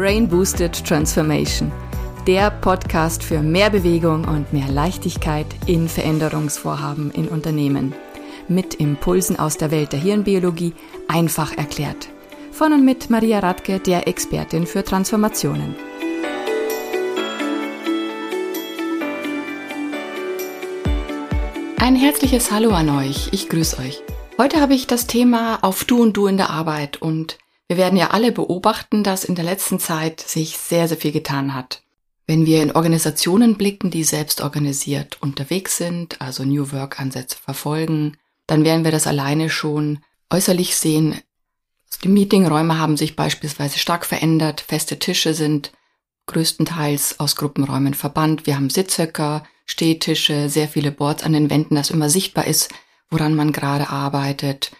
Brain Boosted Transformation, der Podcast für mehr Bewegung und mehr Leichtigkeit in Veränderungsvorhaben in Unternehmen. Mit Impulsen aus der Welt der Hirnbiologie einfach erklärt. Von und mit Maria Radke, der Expertin für Transformationen. Ein herzliches Hallo an euch. Ich grüße euch. Heute habe ich das Thema auf Du und Du in der Arbeit und wir werden ja alle beobachten, dass in der letzten Zeit sich sehr, sehr viel getan hat. Wenn wir in Organisationen blicken, die selbst organisiert unterwegs sind, also New Work-Ansätze verfolgen, dann werden wir das alleine schon äußerlich sehen. Die Meetingräume haben sich beispielsweise stark verändert, feste Tische sind größtenteils aus Gruppenräumen verbannt, wir haben Sitzhöcker, Stehtische, sehr viele Boards an den Wänden, dass immer sichtbar ist, woran man gerade arbeitet.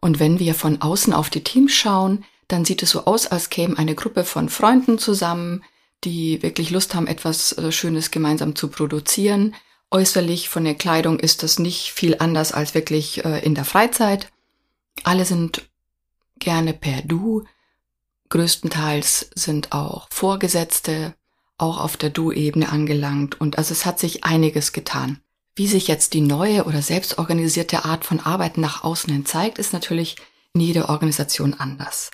Und wenn wir von außen auf die Teams schauen, dann sieht es so aus, als käme eine Gruppe von Freunden zusammen, die wirklich Lust haben, etwas äh, Schönes gemeinsam zu produzieren. Äußerlich von der Kleidung ist das nicht viel anders als wirklich äh, in der Freizeit. Alle sind gerne per Du. Größtenteils sind auch Vorgesetzte auch auf der Du-Ebene angelangt und also es hat sich einiges getan. Wie sich jetzt die neue oder selbstorganisierte Art von Arbeiten nach außen hin zeigt, ist natürlich in jeder Organisation anders.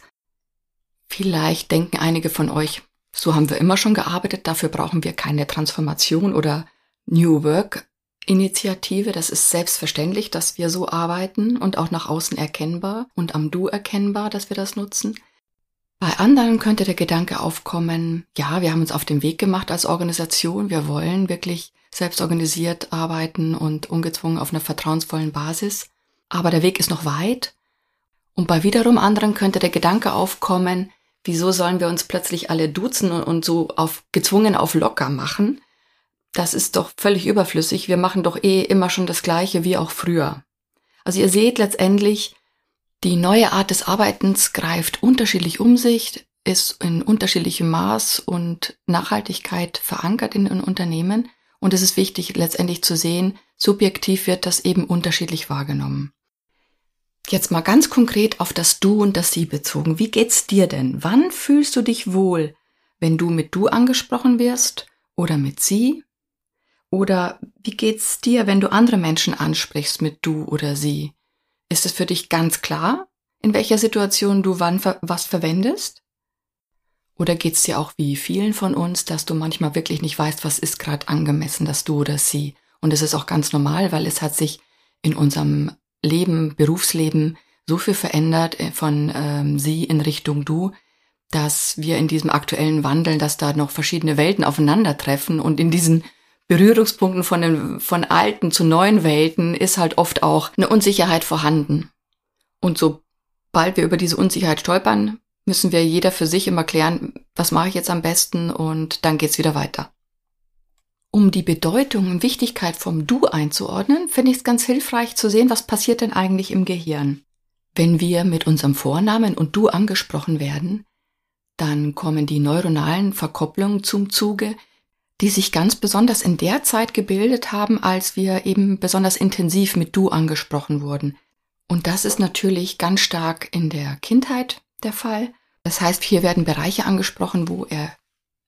Vielleicht denken einige von euch, so haben wir immer schon gearbeitet, dafür brauchen wir keine Transformation oder New Work Initiative. Das ist selbstverständlich, dass wir so arbeiten und auch nach außen erkennbar und am Du erkennbar, dass wir das nutzen. Bei anderen könnte der Gedanke aufkommen, ja, wir haben uns auf den Weg gemacht als Organisation, wir wollen wirklich selbst organisiert arbeiten und ungezwungen auf einer vertrauensvollen Basis. Aber der Weg ist noch weit. Und bei wiederum anderen könnte der Gedanke aufkommen, wieso sollen wir uns plötzlich alle duzen und so auf gezwungen auf locker machen? Das ist doch völlig überflüssig. Wir machen doch eh immer schon das Gleiche wie auch früher. Also ihr seht letztendlich, die neue Art des Arbeitens greift unterschiedlich um sich, ist in unterschiedlichem Maß und Nachhaltigkeit verankert in den Unternehmen und es ist wichtig, letztendlich zu sehen, subjektiv wird das eben unterschiedlich wahrgenommen. Jetzt mal ganz konkret auf das Du und das Sie bezogen. Wie geht's dir denn? Wann fühlst du dich wohl, wenn du mit Du angesprochen wirst oder mit Sie? Oder wie geht's dir, wenn du andere Menschen ansprichst mit Du oder Sie? Ist es für dich ganz klar, in welcher Situation du wann was verwendest? Oder geht's dir auch wie vielen von uns, dass du manchmal wirklich nicht weißt, was ist gerade angemessen, dass du oder sie? Und es ist auch ganz normal, weil es hat sich in unserem Leben, Berufsleben so viel verändert äh, von ähm, sie in Richtung du, dass wir in diesem aktuellen Wandel, dass da noch verschiedene Welten aufeinandertreffen und in diesen Berührungspunkten von den, von alten zu neuen Welten ist halt oft auch eine Unsicherheit vorhanden. Und sobald wir über diese Unsicherheit stolpern, müssen wir jeder für sich immer klären, was mache ich jetzt am besten und dann geht's wieder weiter. Um die Bedeutung und Wichtigkeit vom Du einzuordnen, finde ich es ganz hilfreich zu sehen, was passiert denn eigentlich im Gehirn. Wenn wir mit unserem Vornamen und Du angesprochen werden, dann kommen die neuronalen Verkopplungen zum Zuge, die sich ganz besonders in der Zeit gebildet haben, als wir eben besonders intensiv mit Du angesprochen wurden. Und das ist natürlich ganz stark in der Kindheit der Fall. Das heißt, hier werden Bereiche angesprochen, wo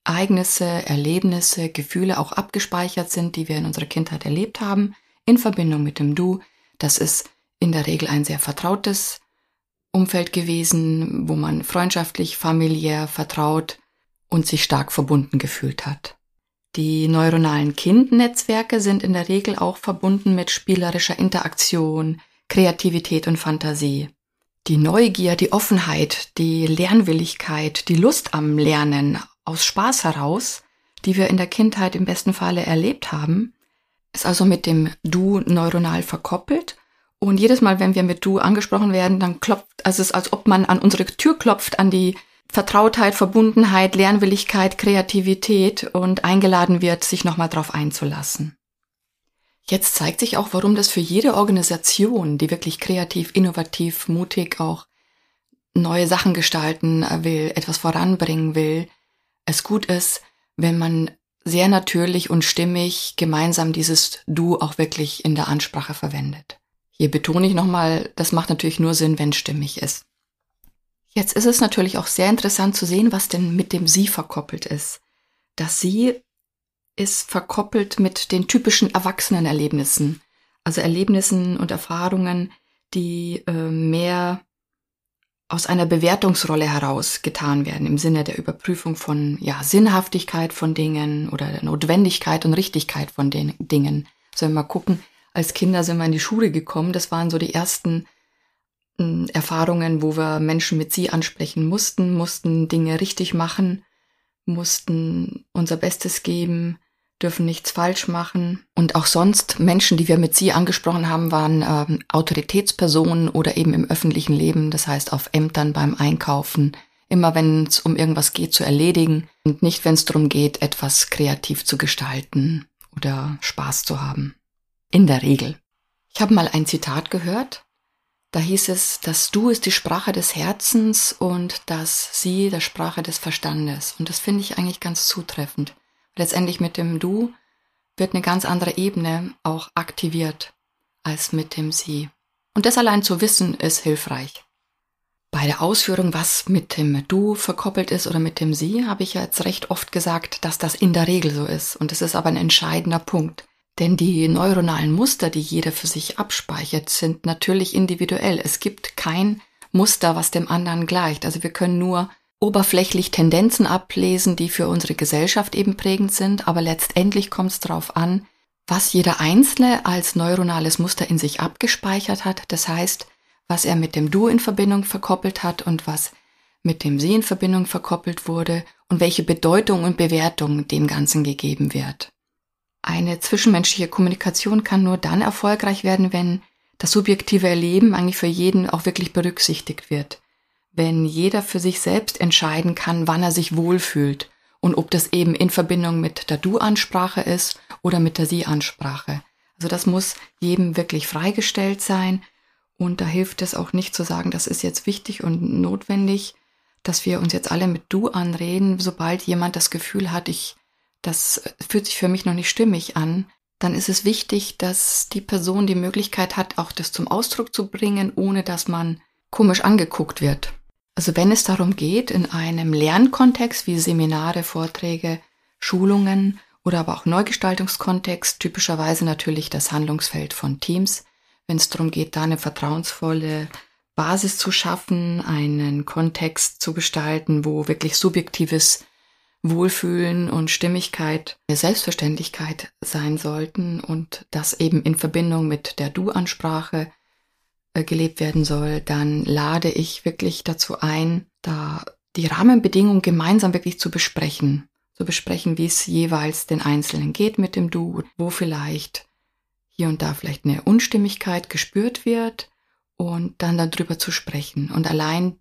Ereignisse, Erlebnisse, Gefühle auch abgespeichert sind, die wir in unserer Kindheit erlebt haben, in Verbindung mit dem Du. Das ist in der Regel ein sehr vertrautes Umfeld gewesen, wo man freundschaftlich, familiär, vertraut und sich stark verbunden gefühlt hat. Die neuronalen Kindnetzwerke sind in der Regel auch verbunden mit spielerischer Interaktion, Kreativität und Fantasie die Neugier, die Offenheit, die Lernwilligkeit, die Lust am Lernen aus Spaß heraus, die wir in der Kindheit im besten Falle erlebt haben, ist also mit dem Du neuronal verkoppelt. Und jedes Mal, wenn wir mit Du angesprochen werden, dann klopft, also es ist, als ob man an unsere Tür klopft, an die Vertrautheit, Verbundenheit, Lernwilligkeit, Kreativität und eingeladen wird, sich nochmal drauf einzulassen. Jetzt zeigt sich auch, warum das für jede Organisation, die wirklich kreativ, innovativ, mutig auch neue Sachen gestalten will, etwas voranbringen will, es gut ist, wenn man sehr natürlich und stimmig gemeinsam dieses Du auch wirklich in der Ansprache verwendet. Hier betone ich nochmal, das macht natürlich nur Sinn, wenn stimmig ist. Jetzt ist es natürlich auch sehr interessant zu sehen, was denn mit dem Sie verkoppelt ist. Das Sie ist verkoppelt mit den typischen Erwachsenenerlebnissen, also Erlebnissen und Erfahrungen, die äh, mehr aus einer Bewertungsrolle heraus getan werden, im Sinne der Überprüfung von ja, Sinnhaftigkeit von Dingen oder der Notwendigkeit und Richtigkeit von den Dingen. So wenn wir mal gucken, als Kinder sind wir in die Schule gekommen, das waren so die ersten äh, Erfahrungen, wo wir Menschen mit sie ansprechen mussten, mussten Dinge richtig machen, mussten unser Bestes geben, dürfen nichts falsch machen. Und auch sonst Menschen, die wir mit Sie angesprochen haben, waren ähm, Autoritätspersonen oder eben im öffentlichen Leben, das heißt auf Ämtern beim Einkaufen, immer wenn es um irgendwas geht zu erledigen und nicht, wenn es darum geht, etwas kreativ zu gestalten oder Spaß zu haben. In der Regel. Ich habe mal ein Zitat gehört, da hieß es, das Du ist die Sprache des Herzens und das Sie der Sprache des Verstandes. Und das finde ich eigentlich ganz zutreffend letztendlich mit dem Du wird eine ganz andere Ebene auch aktiviert als mit dem Sie. Und das allein zu wissen ist hilfreich. Bei der Ausführung, was mit dem Du verkoppelt ist oder mit dem Sie, habe ich ja jetzt recht oft gesagt, dass das in der Regel so ist. Und das ist aber ein entscheidender Punkt. Denn die neuronalen Muster, die jeder für sich abspeichert, sind natürlich individuell. Es gibt kein Muster, was dem anderen gleicht. Also wir können nur oberflächlich Tendenzen ablesen, die für unsere Gesellschaft eben prägend sind, aber letztendlich kommt es darauf an, was jeder Einzelne als neuronales Muster in sich abgespeichert hat, das heißt, was er mit dem Du in Verbindung verkoppelt hat und was mit dem Sie in Verbindung verkoppelt wurde und welche Bedeutung und Bewertung dem Ganzen gegeben wird. Eine zwischenmenschliche Kommunikation kann nur dann erfolgreich werden, wenn das subjektive Erleben eigentlich für jeden auch wirklich berücksichtigt wird wenn jeder für sich selbst entscheiden kann, wann er sich wohlfühlt und ob das eben in Verbindung mit der Du-Ansprache ist oder mit der Sie-Ansprache. Also das muss jedem wirklich freigestellt sein und da hilft es auch nicht zu sagen, das ist jetzt wichtig und notwendig, dass wir uns jetzt alle mit Du anreden, sobald jemand das Gefühl hat, ich, das fühlt sich für mich noch nicht stimmig an, dann ist es wichtig, dass die Person die Möglichkeit hat, auch das zum Ausdruck zu bringen, ohne dass man komisch angeguckt wird. Also wenn es darum geht, in einem Lernkontext wie Seminare, Vorträge, Schulungen oder aber auch Neugestaltungskontext, typischerweise natürlich das Handlungsfeld von Teams, wenn es darum geht, da eine vertrauensvolle Basis zu schaffen, einen Kontext zu gestalten, wo wirklich subjektives Wohlfühlen und Stimmigkeit Selbstverständlichkeit sein sollten und das eben in Verbindung mit der Du-Ansprache gelebt werden soll, dann lade ich wirklich dazu ein, da die Rahmenbedingungen gemeinsam wirklich zu besprechen. Zu besprechen, wie es jeweils den Einzelnen geht mit dem Du, wo vielleicht hier und da vielleicht eine Unstimmigkeit gespürt wird und dann darüber zu sprechen. Und allein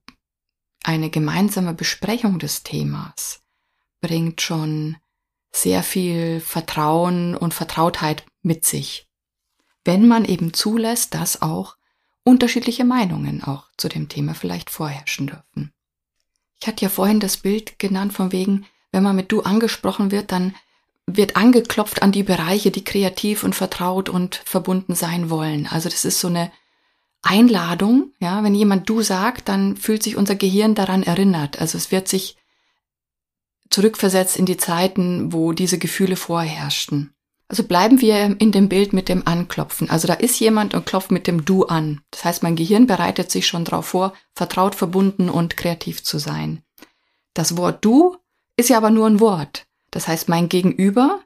eine gemeinsame Besprechung des Themas bringt schon sehr viel Vertrauen und Vertrautheit mit sich. Wenn man eben zulässt, dass auch unterschiedliche Meinungen auch zu dem Thema vielleicht vorherrschen dürfen. Ich hatte ja vorhin das Bild genannt von wegen, wenn man mit du angesprochen wird, dann wird angeklopft an die Bereiche, die kreativ und vertraut und verbunden sein wollen. Also das ist so eine Einladung, ja, wenn jemand du sagt, dann fühlt sich unser Gehirn daran erinnert. Also es wird sich zurückversetzt in die Zeiten, wo diese Gefühle vorherrschten. Also bleiben wir in dem Bild mit dem Anklopfen. Also da ist jemand und klopft mit dem Du an. Das heißt, mein Gehirn bereitet sich schon darauf vor, vertraut, verbunden und kreativ zu sein. Das Wort Du ist ja aber nur ein Wort. Das heißt, mein Gegenüber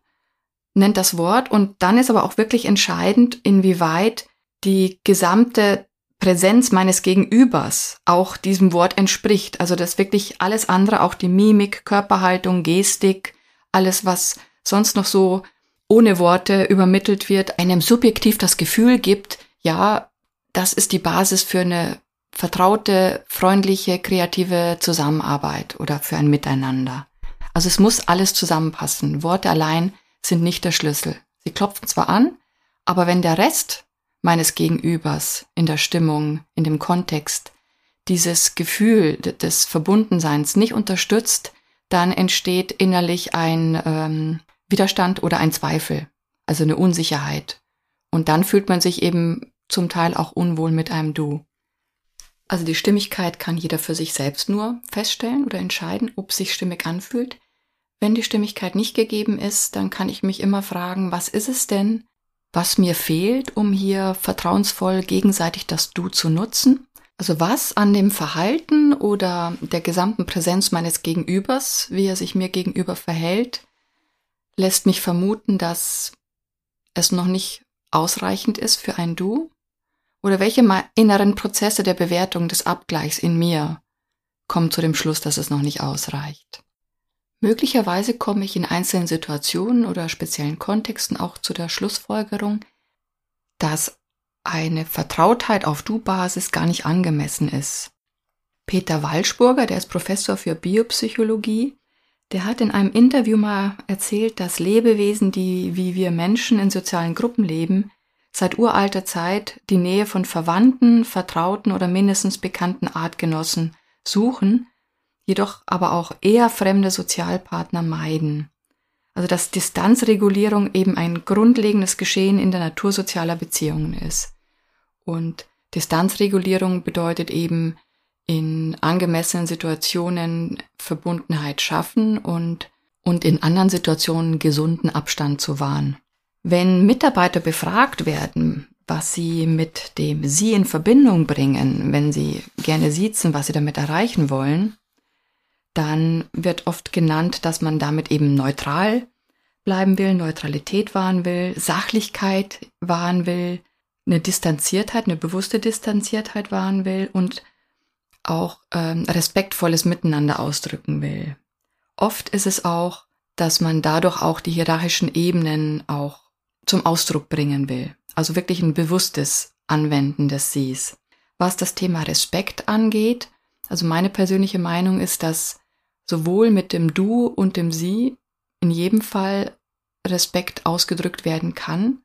nennt das Wort und dann ist aber auch wirklich entscheidend, inwieweit die gesamte Präsenz meines Gegenübers auch diesem Wort entspricht. Also dass wirklich alles andere, auch die Mimik, Körperhaltung, Gestik, alles, was sonst noch so ohne Worte übermittelt wird, einem subjektiv das Gefühl gibt, ja, das ist die Basis für eine vertraute, freundliche, kreative Zusammenarbeit oder für ein Miteinander. Also es muss alles zusammenpassen. Worte allein sind nicht der Schlüssel. Sie klopfen zwar an, aber wenn der Rest meines Gegenübers in der Stimmung, in dem Kontext dieses Gefühl des Verbundenseins nicht unterstützt, dann entsteht innerlich ein ähm, Widerstand oder ein Zweifel, also eine Unsicherheit. Und dann fühlt man sich eben zum Teil auch unwohl mit einem Du. Also die Stimmigkeit kann jeder für sich selbst nur feststellen oder entscheiden, ob sich stimmig anfühlt. Wenn die Stimmigkeit nicht gegeben ist, dann kann ich mich immer fragen, was ist es denn, was mir fehlt, um hier vertrauensvoll gegenseitig das Du zu nutzen? Also was an dem Verhalten oder der gesamten Präsenz meines Gegenübers, wie er sich mir gegenüber verhält, lässt mich vermuten, dass es noch nicht ausreichend ist für ein Du? Oder welche inneren Prozesse der Bewertung des Abgleichs in mir kommen zu dem Schluss, dass es noch nicht ausreicht? Möglicherweise komme ich in einzelnen Situationen oder speziellen Kontexten auch zu der Schlussfolgerung, dass eine Vertrautheit auf Du-Basis gar nicht angemessen ist. Peter Walschburger, der ist Professor für Biopsychologie, der hat in einem Interview mal erzählt, dass Lebewesen, die wie wir Menschen in sozialen Gruppen leben, seit uralter Zeit die Nähe von Verwandten, Vertrauten oder mindestens bekannten Artgenossen suchen, jedoch aber auch eher fremde Sozialpartner meiden. Also dass Distanzregulierung eben ein grundlegendes Geschehen in der Natur sozialer Beziehungen ist. Und Distanzregulierung bedeutet eben in angemessenen Situationen Verbundenheit schaffen und, und in anderen Situationen gesunden Abstand zu wahren. Wenn Mitarbeiter befragt werden, was sie mit dem Sie in Verbindung bringen, wenn sie gerne siezen, was sie damit erreichen wollen, dann wird oft genannt, dass man damit eben neutral bleiben will, Neutralität wahren will, Sachlichkeit wahren will, eine Distanziertheit, eine bewusste Distanziertheit wahren will und auch ähm, respektvolles Miteinander ausdrücken will. Oft ist es auch, dass man dadurch auch die hierarchischen Ebenen auch zum Ausdruck bringen will. Also wirklich ein bewusstes Anwenden des Sies. Was das Thema Respekt angeht, also meine persönliche Meinung ist, dass sowohl mit dem Du und dem Sie in jedem Fall Respekt ausgedrückt werden kann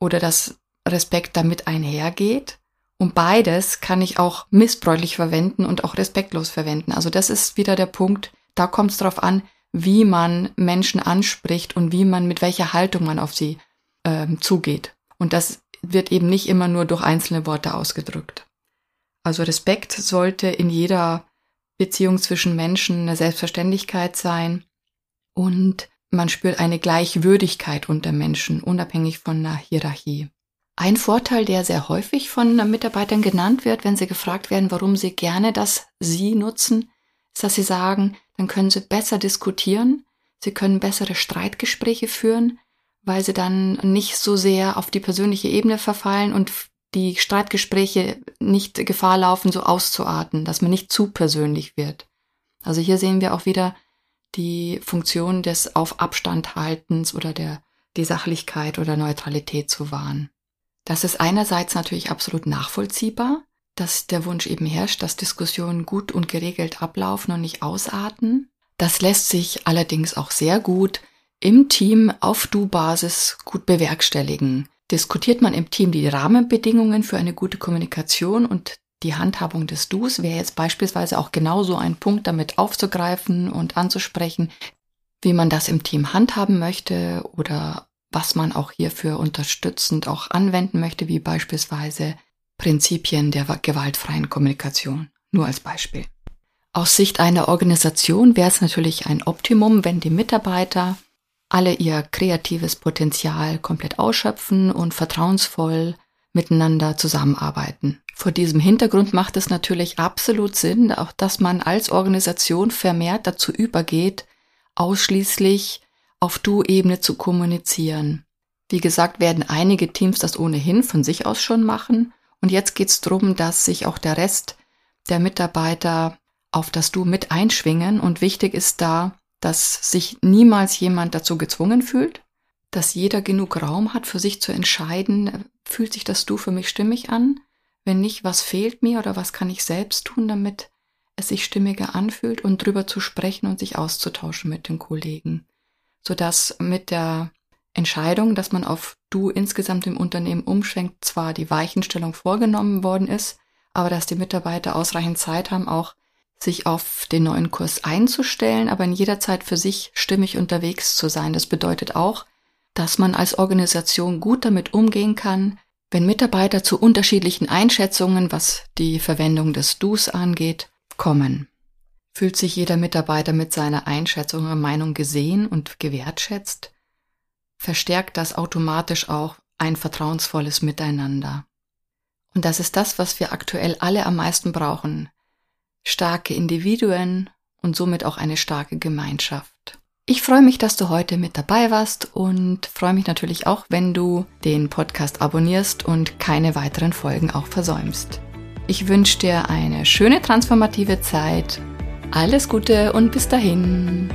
oder dass Respekt damit einhergeht. Und beides kann ich auch missbräuchlich verwenden und auch respektlos verwenden. Also das ist wieder der Punkt, da kommt es darauf an, wie man Menschen anspricht und wie man mit welcher Haltung man auf sie ähm, zugeht. Und das wird eben nicht immer nur durch einzelne Worte ausgedrückt. Also Respekt sollte in jeder Beziehung zwischen Menschen eine Selbstverständlichkeit sein und man spürt eine Gleichwürdigkeit unter Menschen, unabhängig von einer Hierarchie. Ein Vorteil, der sehr häufig von Mitarbeitern genannt wird, wenn sie gefragt werden, warum sie gerne das Sie nutzen, ist, dass sie sagen, dann können sie besser diskutieren, sie können bessere Streitgespräche führen, weil sie dann nicht so sehr auf die persönliche Ebene verfallen und die Streitgespräche nicht Gefahr laufen, so auszuarten, dass man nicht zu persönlich wird. Also hier sehen wir auch wieder die Funktion des Auf Abstand haltens oder der die Sachlichkeit oder Neutralität zu wahren. Das ist einerseits natürlich absolut nachvollziehbar, dass der Wunsch eben herrscht, dass Diskussionen gut und geregelt ablaufen und nicht ausarten. Das lässt sich allerdings auch sehr gut im Team auf Du-Basis gut bewerkstelligen diskutiert man im Team die Rahmenbedingungen für eine gute Kommunikation und die Handhabung des Dus wäre jetzt beispielsweise auch genauso ein Punkt, damit aufzugreifen und anzusprechen, wie man das im Team handhaben möchte oder was man auch hierfür unterstützend auch anwenden möchte, wie beispielsweise Prinzipien der gewaltfreien Kommunikation. Nur als Beispiel. Aus Sicht einer Organisation wäre es natürlich ein Optimum, wenn die Mitarbeiter alle ihr kreatives Potenzial komplett ausschöpfen und vertrauensvoll miteinander zusammenarbeiten. Vor diesem Hintergrund macht es natürlich absolut Sinn, auch dass man als Organisation vermehrt dazu übergeht, ausschließlich auf Du-Ebene zu kommunizieren. Wie gesagt, werden einige Teams das ohnehin von sich aus schon machen. Und jetzt geht es darum, dass sich auch der Rest der Mitarbeiter auf das Du mit einschwingen. Und wichtig ist da, dass sich niemals jemand dazu gezwungen fühlt, dass jeder genug Raum hat, für sich zu entscheiden, fühlt sich das Du für mich stimmig an? Wenn nicht, was fehlt mir oder was kann ich selbst tun, damit es sich stimmiger anfühlt und drüber zu sprechen und sich auszutauschen mit den Kollegen. Sodass mit der Entscheidung, dass man auf Du insgesamt im Unternehmen umschwenkt, zwar die Weichenstellung vorgenommen worden ist, aber dass die Mitarbeiter ausreichend Zeit haben, auch sich auf den neuen Kurs einzustellen, aber in jeder Zeit für sich stimmig unterwegs zu sein. Das bedeutet auch, dass man als Organisation gut damit umgehen kann, Wenn Mitarbeiter zu unterschiedlichen Einschätzungen, was die Verwendung des Dus angeht, kommen, fühlt sich jeder Mitarbeiter mit seiner Einschätzung oder Meinung gesehen und gewertschätzt, verstärkt das automatisch auch ein vertrauensvolles Miteinander. Und das ist das, was wir aktuell alle am meisten brauchen. Starke Individuen und somit auch eine starke Gemeinschaft. Ich freue mich, dass du heute mit dabei warst und freue mich natürlich auch, wenn du den Podcast abonnierst und keine weiteren Folgen auch versäumst. Ich wünsche dir eine schöne transformative Zeit. Alles Gute und bis dahin.